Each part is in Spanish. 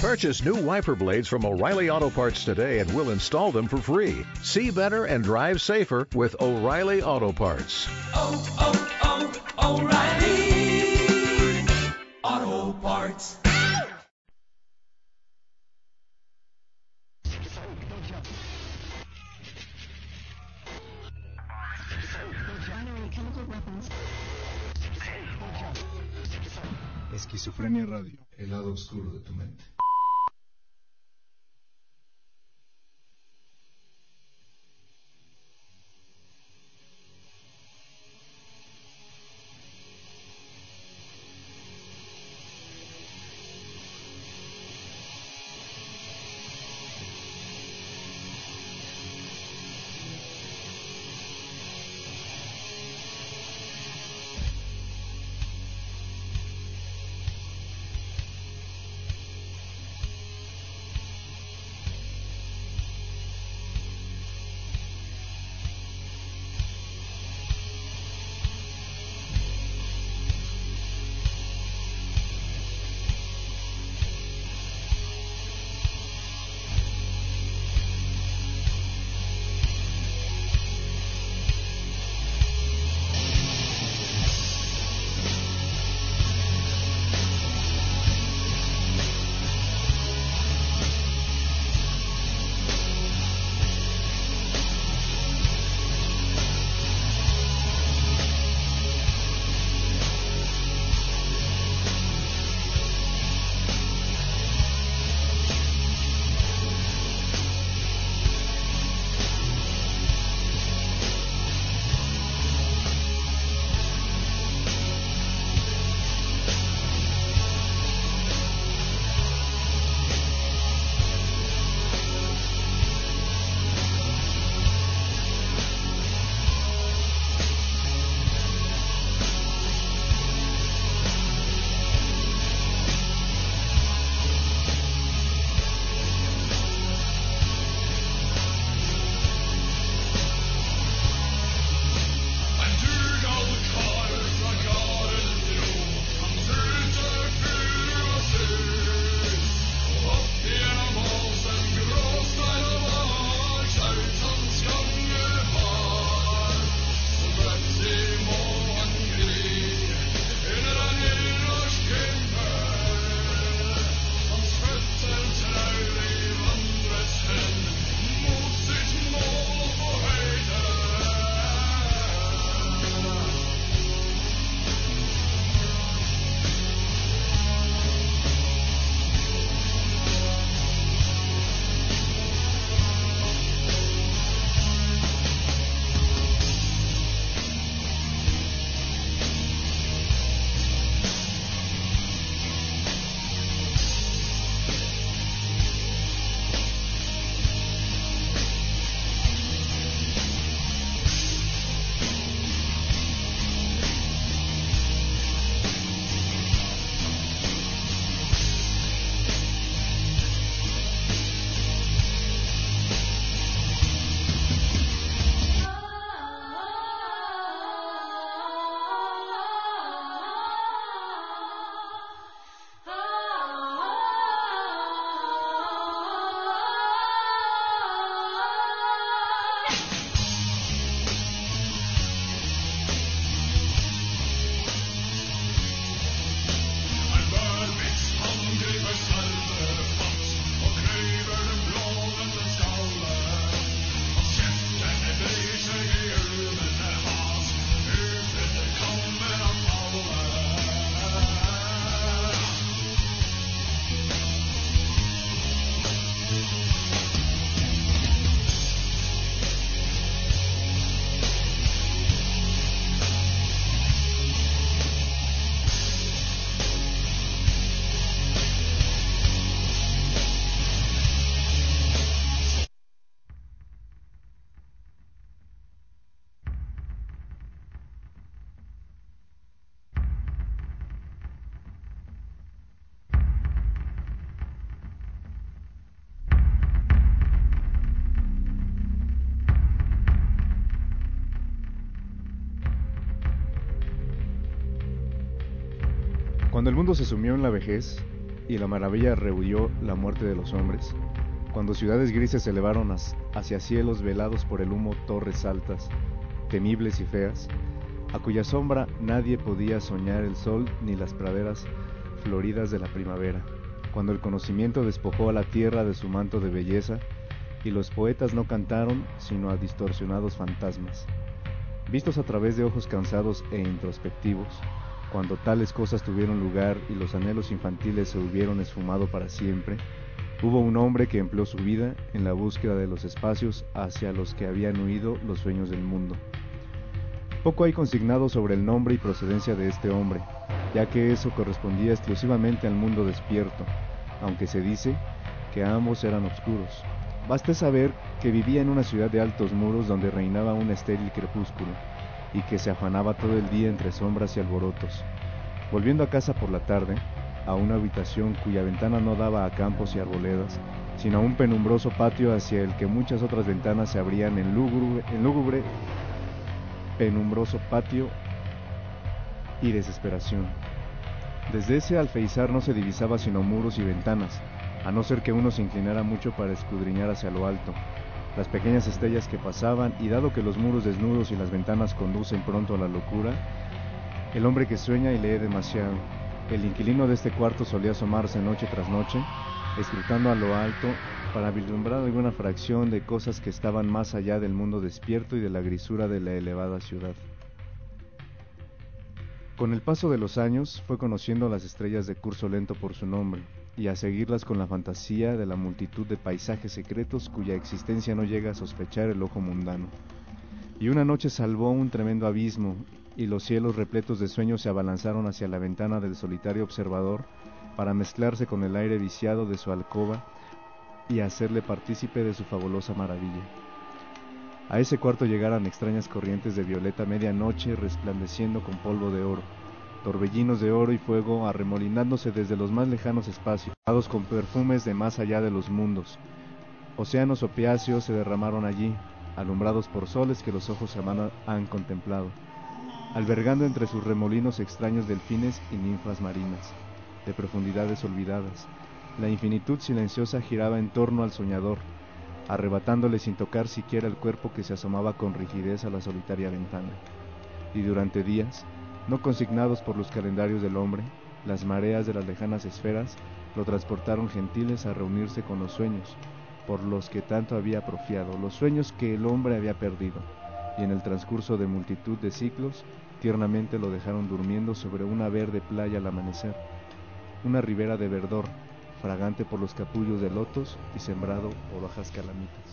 Purchase new wiper blades from O'Reilly Auto Parts today and we'll install them for free. See better and drive safer with O'Reilly Auto Parts. oh, oh, oh, O'Reilly Auto Parts. Esquizofrenia Radio, el lado oscuro de tu mente. Cuando el mundo se sumió en la vejez, y la maravilla rehuyó la muerte de los hombres, cuando ciudades grises se elevaron hacia cielos velados por el humo torres altas, temibles y feas, a cuya sombra nadie podía soñar el sol ni las praderas floridas de la primavera, cuando el conocimiento despojó a la tierra de su manto de belleza, y los poetas no cantaron sino a distorsionados fantasmas. Vistos a través de ojos cansados e introspectivos, cuando tales cosas tuvieron lugar y los anhelos infantiles se hubieron esfumado para siempre, hubo un hombre que empleó su vida en la búsqueda de los espacios hacia los que habían huido los sueños del mundo. Poco hay consignado sobre el nombre y procedencia de este hombre, ya que eso correspondía exclusivamente al mundo despierto, aunque se dice que ambos eran oscuros. Baste saber que vivía en una ciudad de altos muros donde reinaba un estéril crepúsculo, y que se afanaba todo el día entre sombras y alborotos. Volviendo a casa por la tarde, a una habitación cuya ventana no daba a campos y arboledas, sino a un penumbroso patio hacia el que muchas otras ventanas se abrían en lúgubre, en lúgubre penumbroso patio y desesperación. Desde ese alfeizar no se divisaba sino muros y ventanas, a no ser que uno se inclinara mucho para escudriñar hacia lo alto, las pequeñas estrellas que pasaban, y dado que los muros desnudos y las ventanas conducen pronto a la locura, el hombre que sueña y lee demasiado. El inquilino de este cuarto solía asomarse noche tras noche, escrutando a lo alto para vislumbrar alguna fracción de cosas que estaban más allá del mundo despierto y de la grisura de la elevada ciudad. Con el paso de los años fue conociendo las estrellas de curso lento por su nombre, y a seguirlas con la fantasía de la multitud de paisajes secretos cuya existencia no llega a sospechar el ojo mundano. Y una noche salvó un tremendo abismo, y los cielos repletos de sueños se abalanzaron hacia la ventana del solitario observador para mezclarse con el aire viciado de su alcoba y hacerle partícipe de su fabulosa maravilla. A ese cuarto llegaran extrañas corrientes de violeta medianoche resplandeciendo con polvo de oro torbellinos de oro y fuego arremolinándose desde los más lejanos espacios, con perfumes de más allá de los mundos. Océanos opiáceos se derramaron allí, alumbrados por soles que los ojos jamás han contemplado, albergando entre sus remolinos extraños delfines y ninfas marinas, de profundidades olvidadas. La infinitud silenciosa giraba en torno al soñador, arrebatándole sin tocar siquiera el cuerpo que se asomaba con rigidez a la solitaria ventana. Y durante días, no consignados por los calendarios del hombre, las mareas de las lejanas esferas lo transportaron gentiles a reunirse con los sueños, por los que tanto había profiado, los sueños que el hombre había perdido, y en el transcurso de multitud de ciclos, tiernamente lo dejaron durmiendo sobre una verde playa al amanecer, una ribera de verdor, fragante por los capullos de lotos y sembrado por hojas calamitas.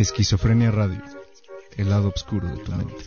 Esquizofrenia Radio, el lado oscuro de tu mente.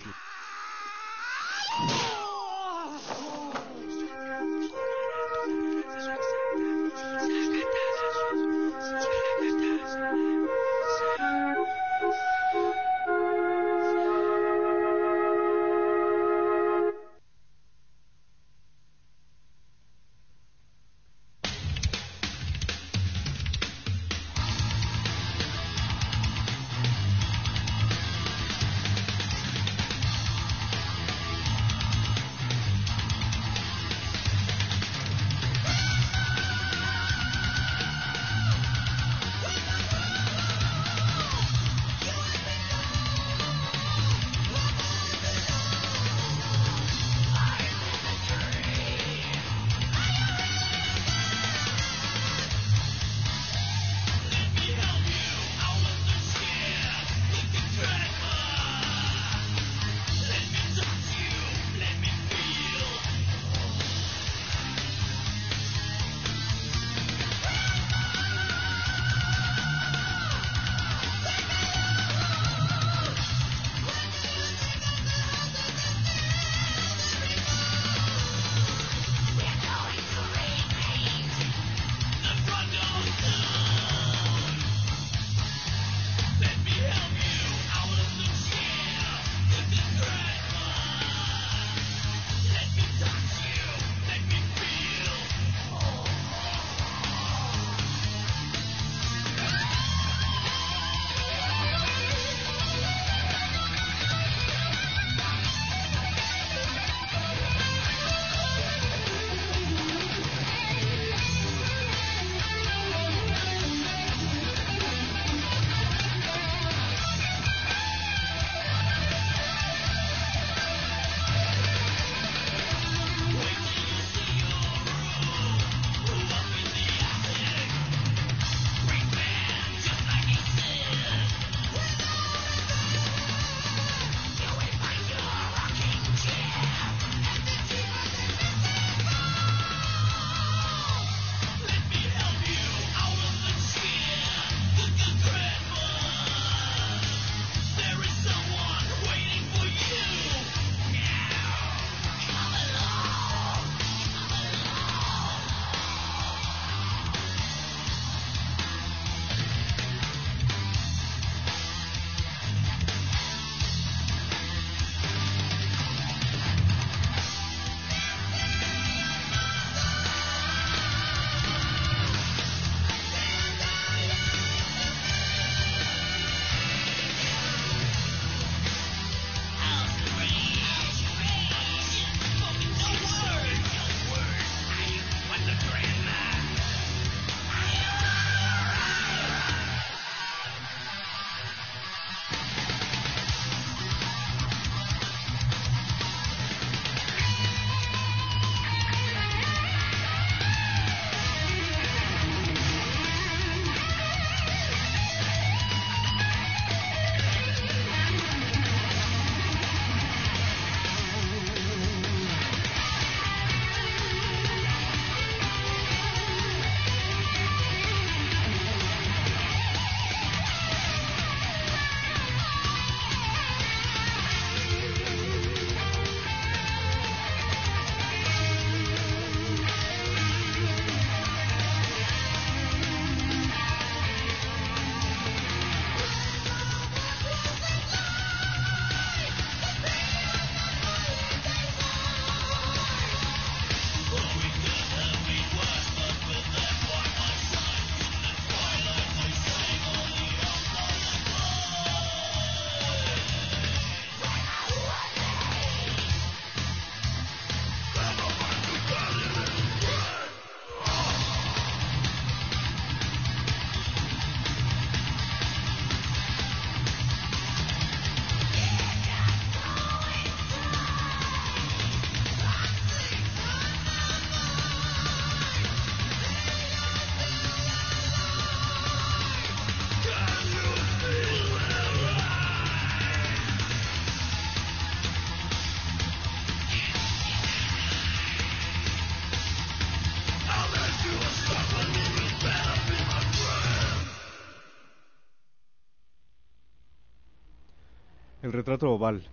El retrato oval.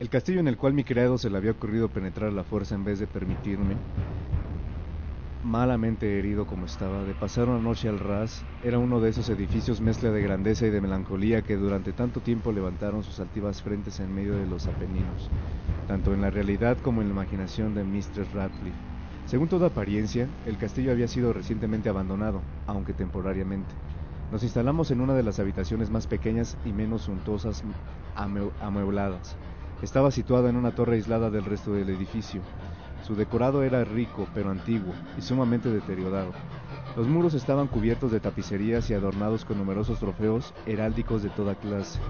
El castillo en el cual mi criado se le había ocurrido penetrar a la fuerza en vez de permitirme, malamente herido como estaba, de pasar una noche al ras, era uno de esos edificios mezcla de grandeza y de melancolía que durante tanto tiempo levantaron sus altivas frentes en medio de los Apeninos, tanto en la realidad como en la imaginación de Mr. Radcliffe. Según toda apariencia, el castillo había sido recientemente abandonado, aunque temporariamente. Nos instalamos en una de las habitaciones más pequeñas y menos suntuosas amuebladas. Estaba situada en una torre aislada del resto del edificio. Su decorado era rico, pero antiguo, y sumamente deteriorado. Los muros estaban cubiertos de tapicerías y adornados con numerosos trofeos heráldicos de toda clase,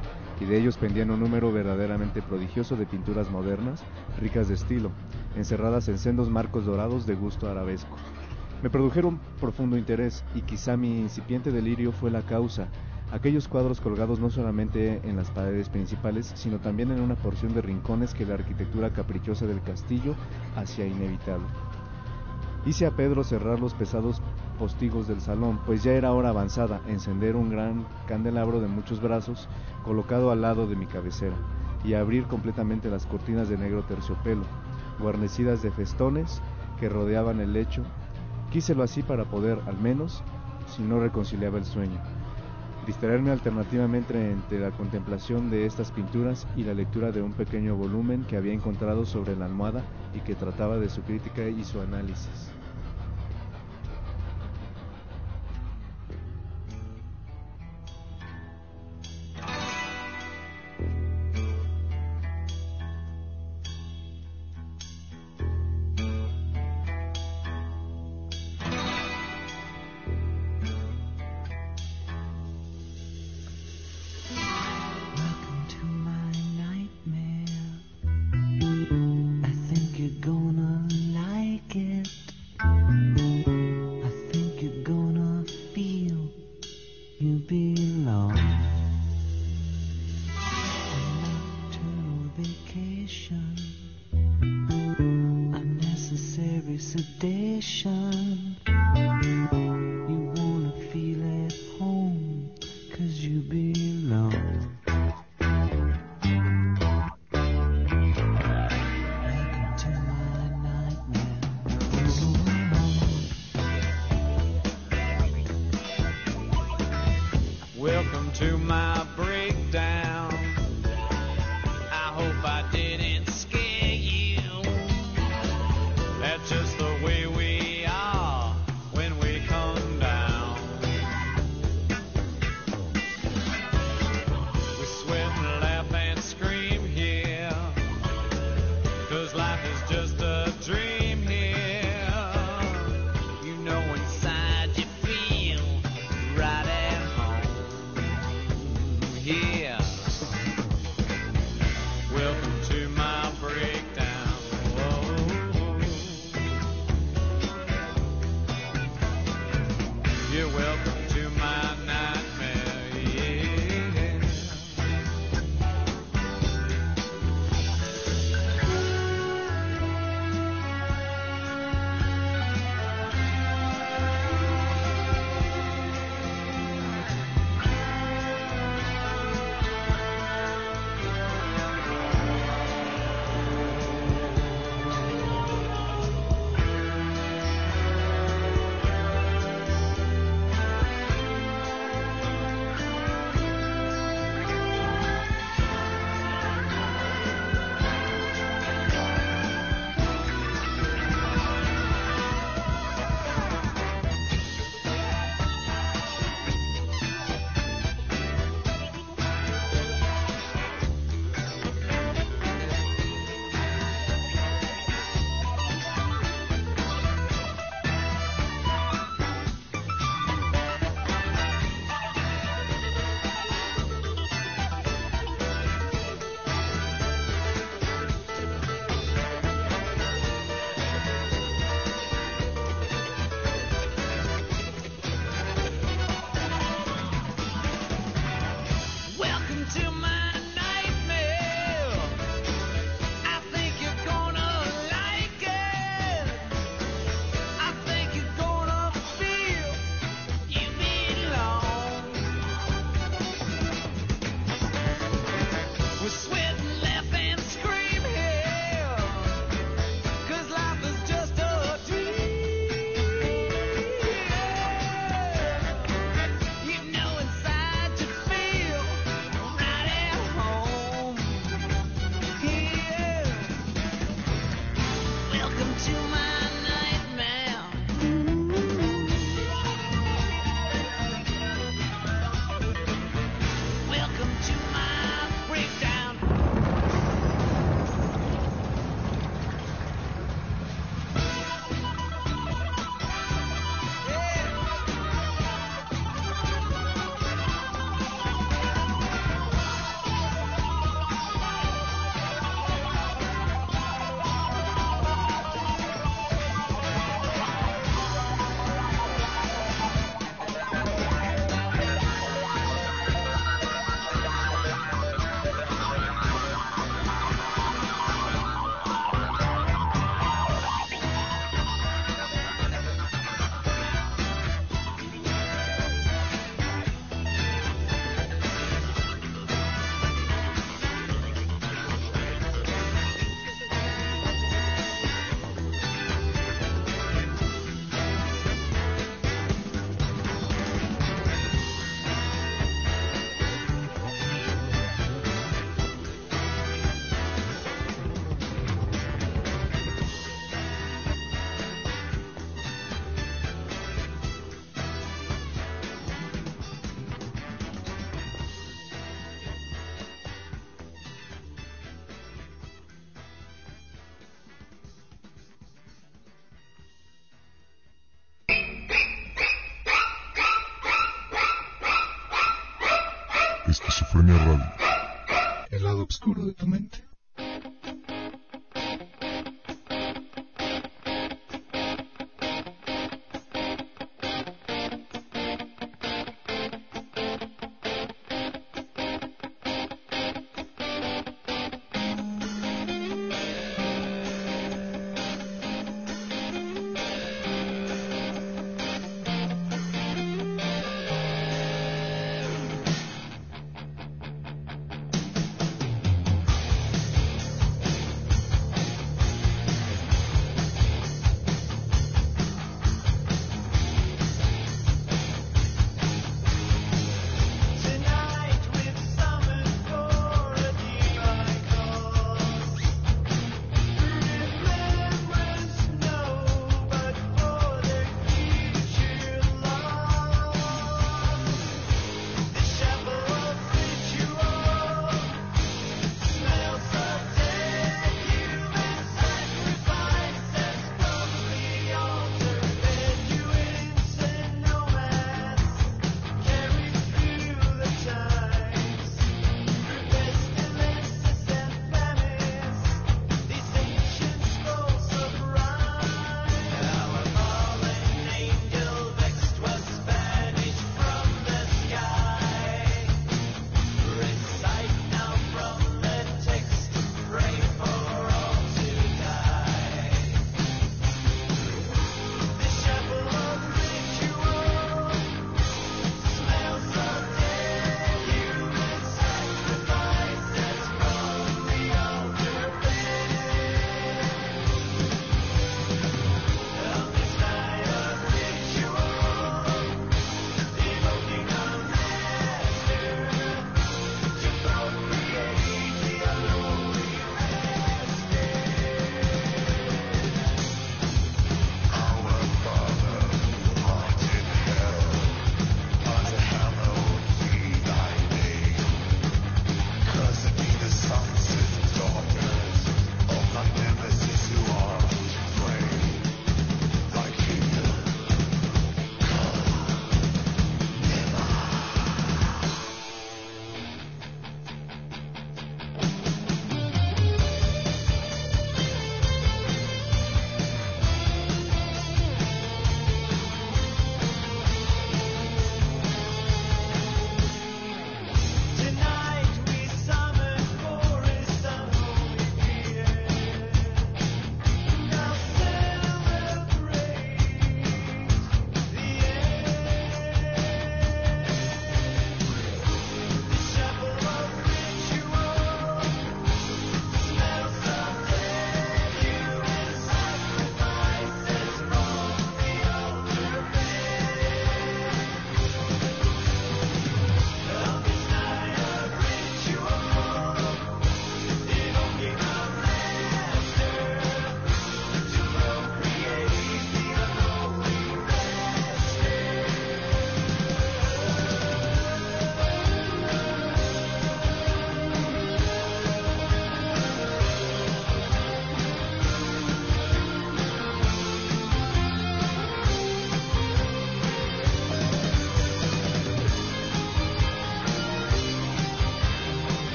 y de ellos pendían un número verdaderamente prodigioso de pinturas modernas, ricas de estilo, encerradas en sendos marcos dorados de gusto arabesco. Me produjeron profundo interés, y quizá mi incipiente delirio fue la causa, aquellos cuadros colgados no solamente en las paredes principales, sino también en una porción de rincones que la arquitectura caprichosa del castillo hacía inevitable. Hice a Pedro cerrar los pesados postigos del salón, pues ya era hora avanzada, encender un gran candelabro de muchos brazos colocado al lado de mi cabecera, y abrir completamente las cortinas de negro terciopelo, guarnecidas de festones que rodeaban el lecho. Quíselo así para poder, al menos, si no reconciliaba el sueño, distraerme alternativamente entre la contemplación de estas pinturas y la lectura de un pequeño volumen que había encontrado sobre la almohada y que trataba de su crítica y su análisis.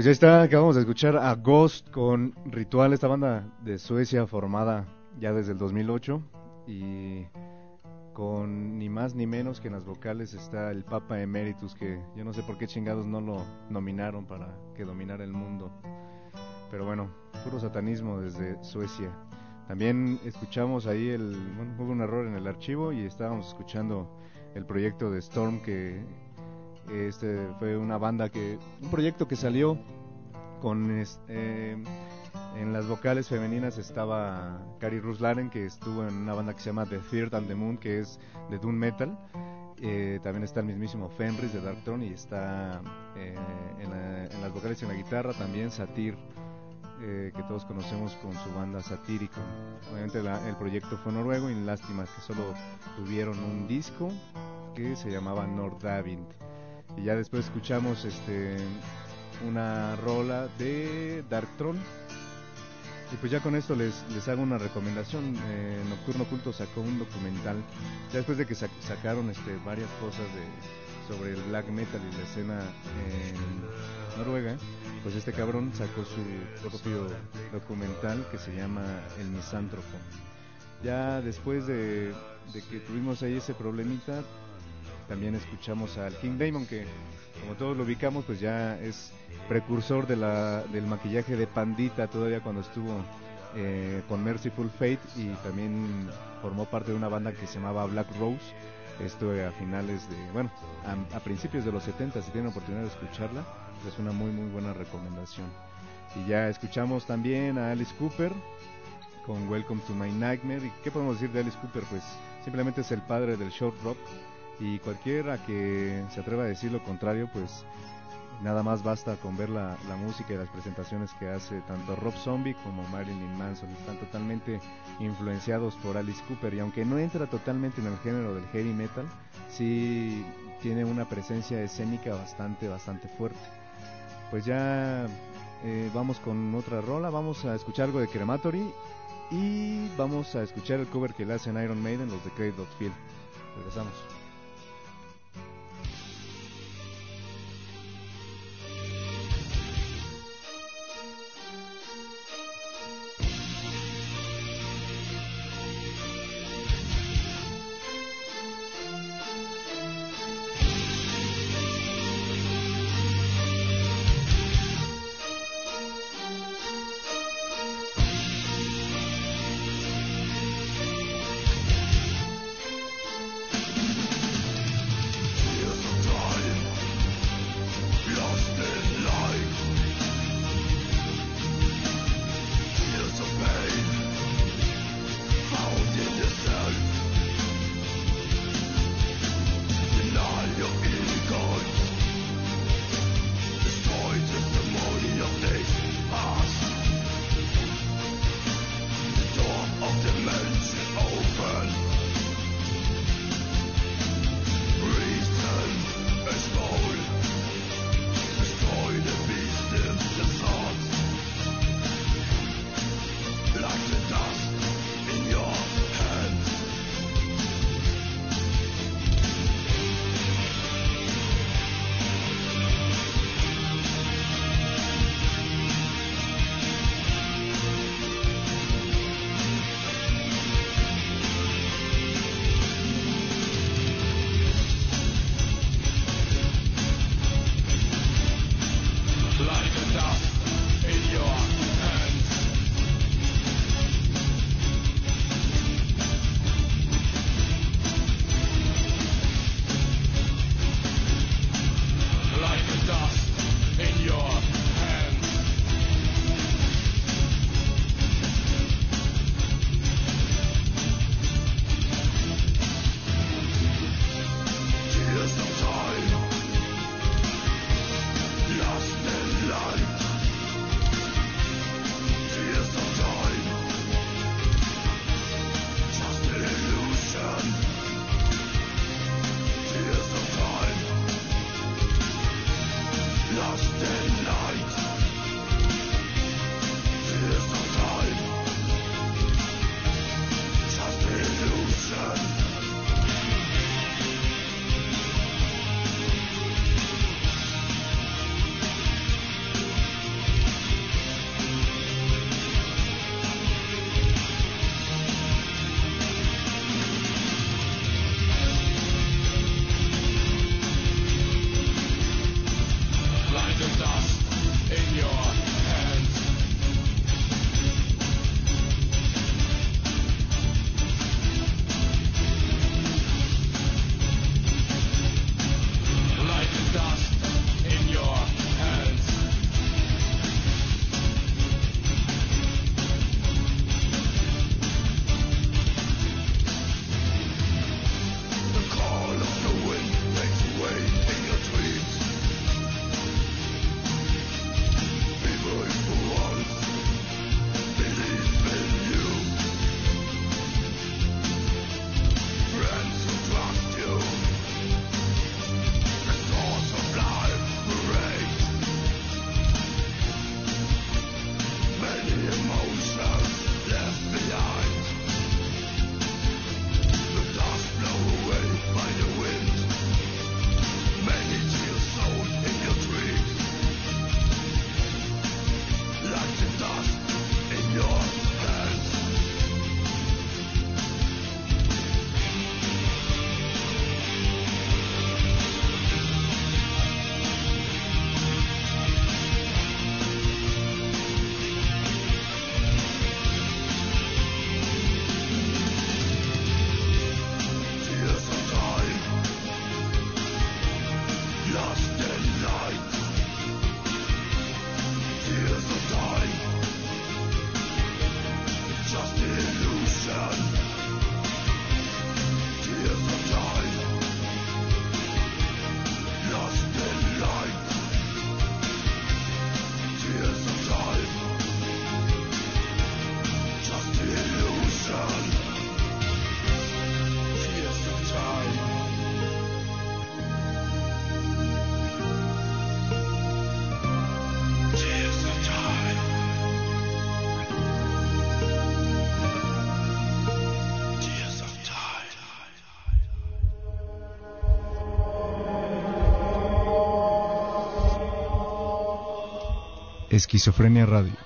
Pues ya está, acabamos de escuchar a Ghost con Ritual, esta banda de Suecia formada ya desde el 2008 y con ni más ni menos que en las vocales está el Papa Emeritus que yo no sé por qué chingados no lo nominaron para que dominara el mundo. Pero bueno, puro satanismo desde Suecia. También escuchamos ahí el bueno, hubo un error en el archivo y estábamos escuchando el proyecto de Storm que este fue una banda que un proyecto que salió con eh, en las vocales femeninas estaba Cari Ruslaren que estuvo en una banda que se llama The Third and the Moon que es de doom metal eh, también está el mismísimo Fenris de Darkthrone y está eh, en, las vocales y en la guitarra también Satir eh, que todos conocemos con su banda Satírico. Obviamente el proyecto fue noruego y lástima que solo tuvieron un disco que se llamaba Nordavint. Y ya después escuchamos este una rola de Darkthrone y pues ya con esto les, les hago una recomendación. Eh, Nocturno Oculto sacó un documental, ya después de que sacaron este, varias cosas de, sobre el black metal y la escena en Noruega, pues este cabrón sacó su propio documental que se llama El Misántropo. Ya después de, de que tuvimos ahí ese problemita, también escuchamos al King Damon que como todos lo ubicamos, pues ya es precursor de la, del maquillaje de Pandita todavía cuando estuvo eh, con Merciful Fate y también formó parte de una banda que se llamaba Black Rose. Esto a finales de, bueno, a, principios de los 70, si tienen oportunidad de escucharla, es una muy, muy buena recomendación. Y ya escuchamos también a Alice Cooper con Welcome to My Nightmare. ¿Y qué podemos decir de Alice Cooper? Pues simplemente es el padre del short rock y cualquiera que se atreva a decir lo contrario, pues nada más basta con ver la, música y las presentaciones que hace tanto Rob Zombie como Marilyn Manson. Están totalmente influenciados por Alice Cooper y aunque no entra totalmente en el género del heavy metal, sí tiene una presencia escénica bastante, bastante fuerte. Pues ya eh, vamos con otra rola, vamos a escuchar algo de Crematory y vamos a escuchar el cover que le hacen Iron Maiden, los de Craig Field. Regresamos. Esquizofrenia Radio.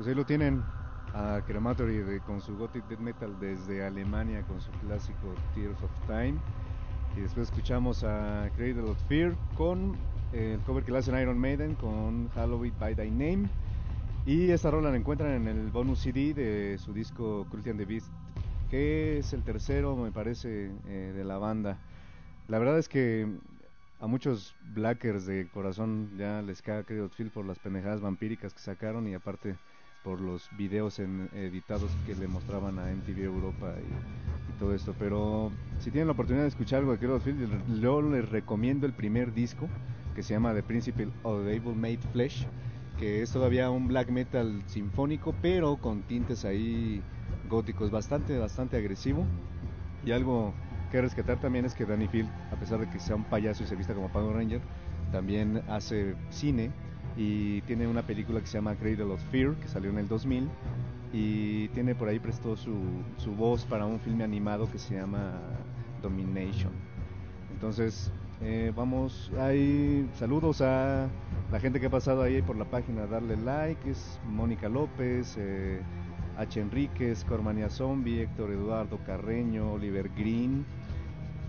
Pues ahí lo tienen a Crematory con su Gothic Death Metal desde Alemania con su clásico Tears of Time. Y después escuchamos a Cradle of Fear con el cover que le hacen Iron Maiden con Halloween by Thy Name. Y esta rola la encuentran en el bonus CD de su disco Cruelty and the Beast, que es el tercero, me parece, eh, de la banda. La verdad es que a muchos blackers de corazón ya les caga Cradle of Fear por las pendejadas vampíricas que sacaron y aparte por los videos en, editados que le mostraban a MTV Europa y, todo esto. Pero si tienen la oportunidad de escuchar algo de Cradle Filth, yo les recomiendo el primer disco que se llama The Principle of the Evil Made Flesh, que es todavía un black metal sinfónico, pero con tintes ahí góticos, bastante, bastante agresivo. Y algo que rescatar también es que Danny Field, a pesar de que sea un payaso y se vista como Power Ranger, también hace cine y tiene una película que se llama Cradle of Fear, que salió en el 2000, y tiene por ahí prestó su, su voz para un filme animado que se llama Domination. Entonces, eh, vamos, hay saludos a la gente que ha pasado ahí por la página, darle like, es Mónica López, eh, H. Enríquez, Cormania Zombie, Héctor Eduardo Carreño, Oliver Green,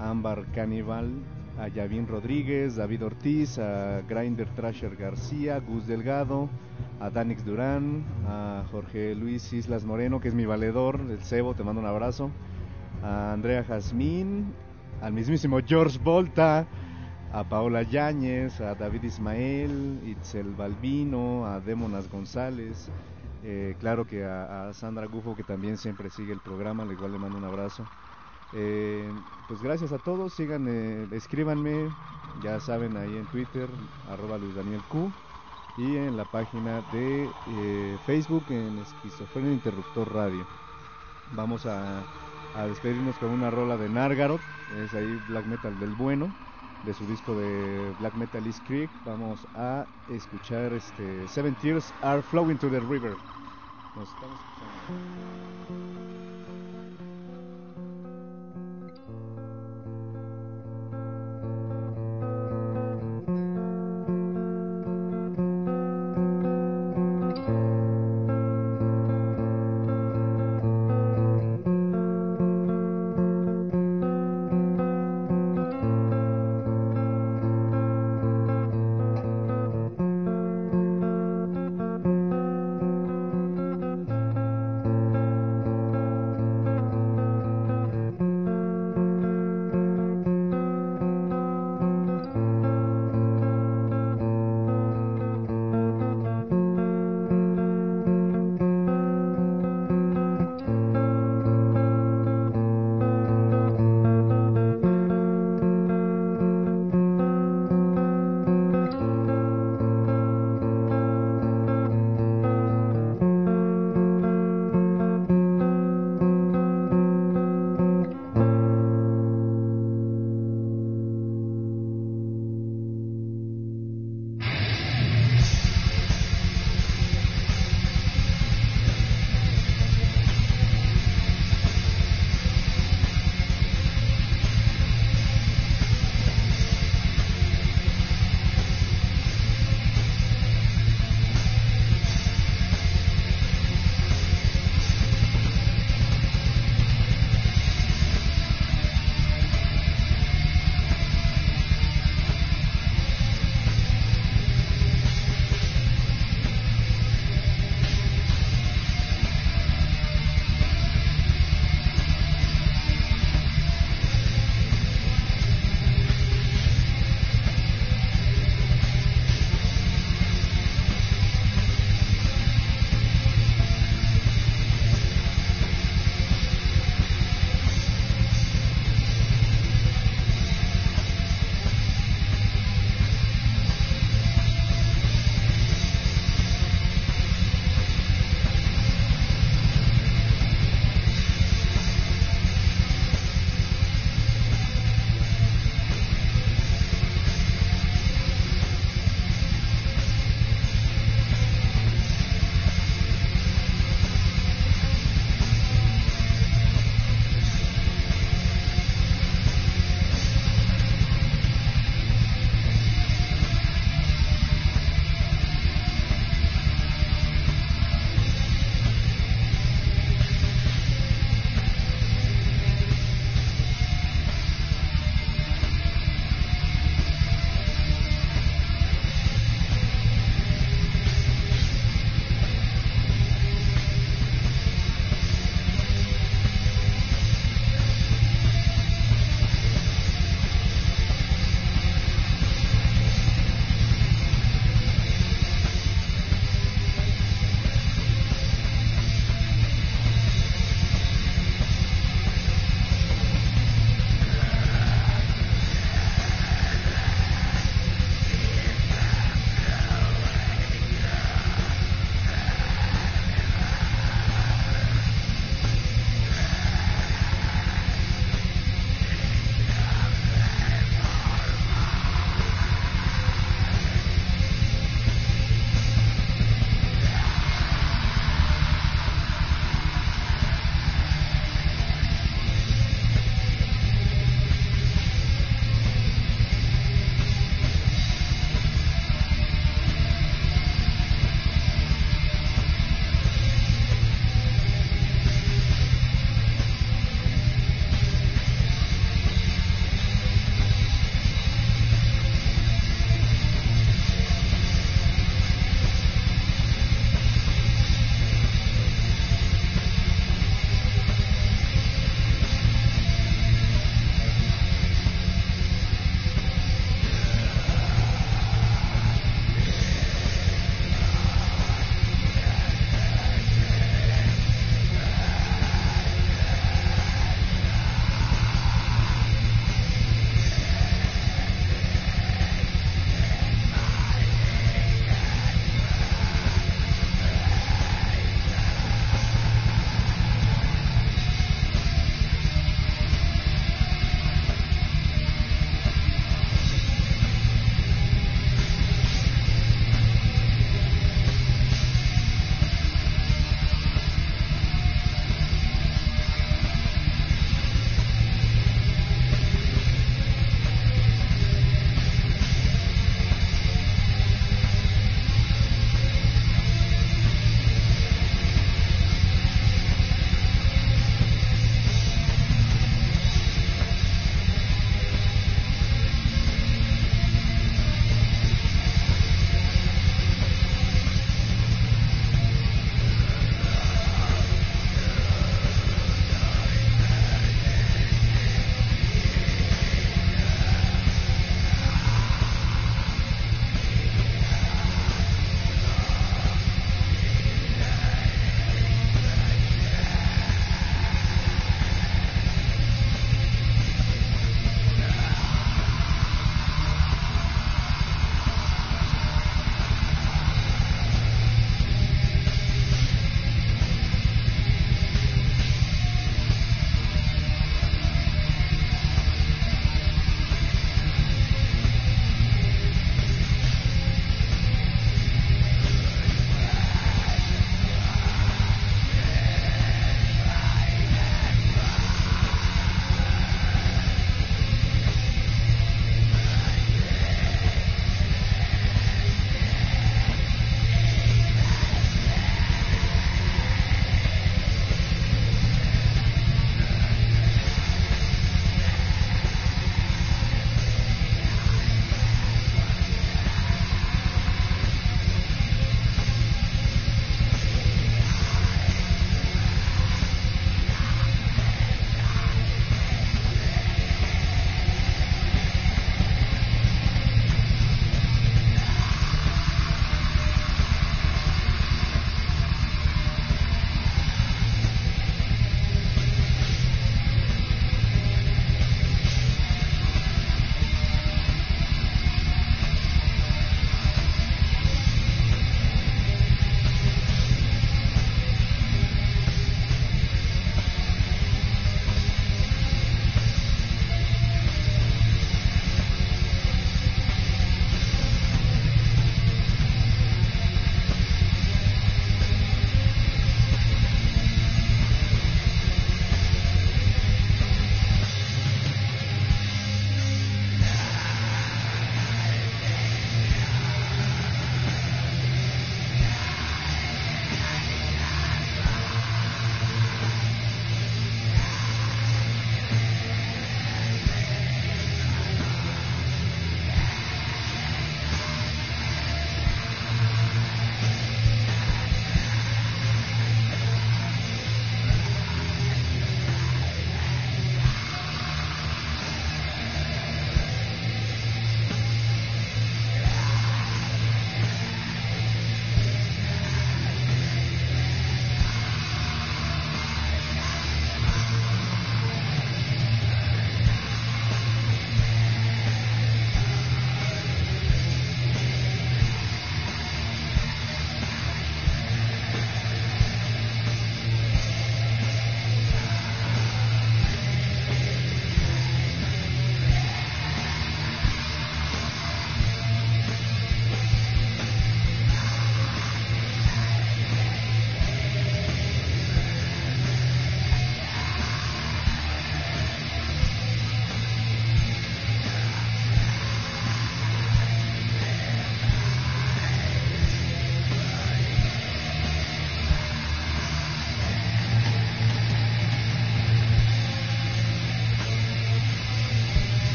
Ámbar Cannibal, a Yavín Rodríguez, David Ortiz, a Grinder Trasher García, Gus Delgado, a Danix Durán, a Jorge Luis Islas Moreno, que es mi valedor, el Cebo, te mando un abrazo, a Andrea Jazmín, al mismísimo George Volta, a Paola Yáñez, a David Ismael, Itzel Balbino, a Demonas González, eh, claro que a, a, Sandra Gufo que también siempre sigue el programa, al igual le mando un abrazo. Eh, pues gracias a todos, sigan, eh, escríbanme, ya saben ahí en Twitter, arroba Luis Daniel Q, y en la página de eh, Facebook en Esquizofrenia Interruptor Radio. Vamos a, a, despedirnos con una rola de Nargarot, es ahí Black Metal del bueno, de su disco de Black Metal East Creek. Vamos a escuchar este Seven Tears Are Flowing to the River. Nos estamos escuchando.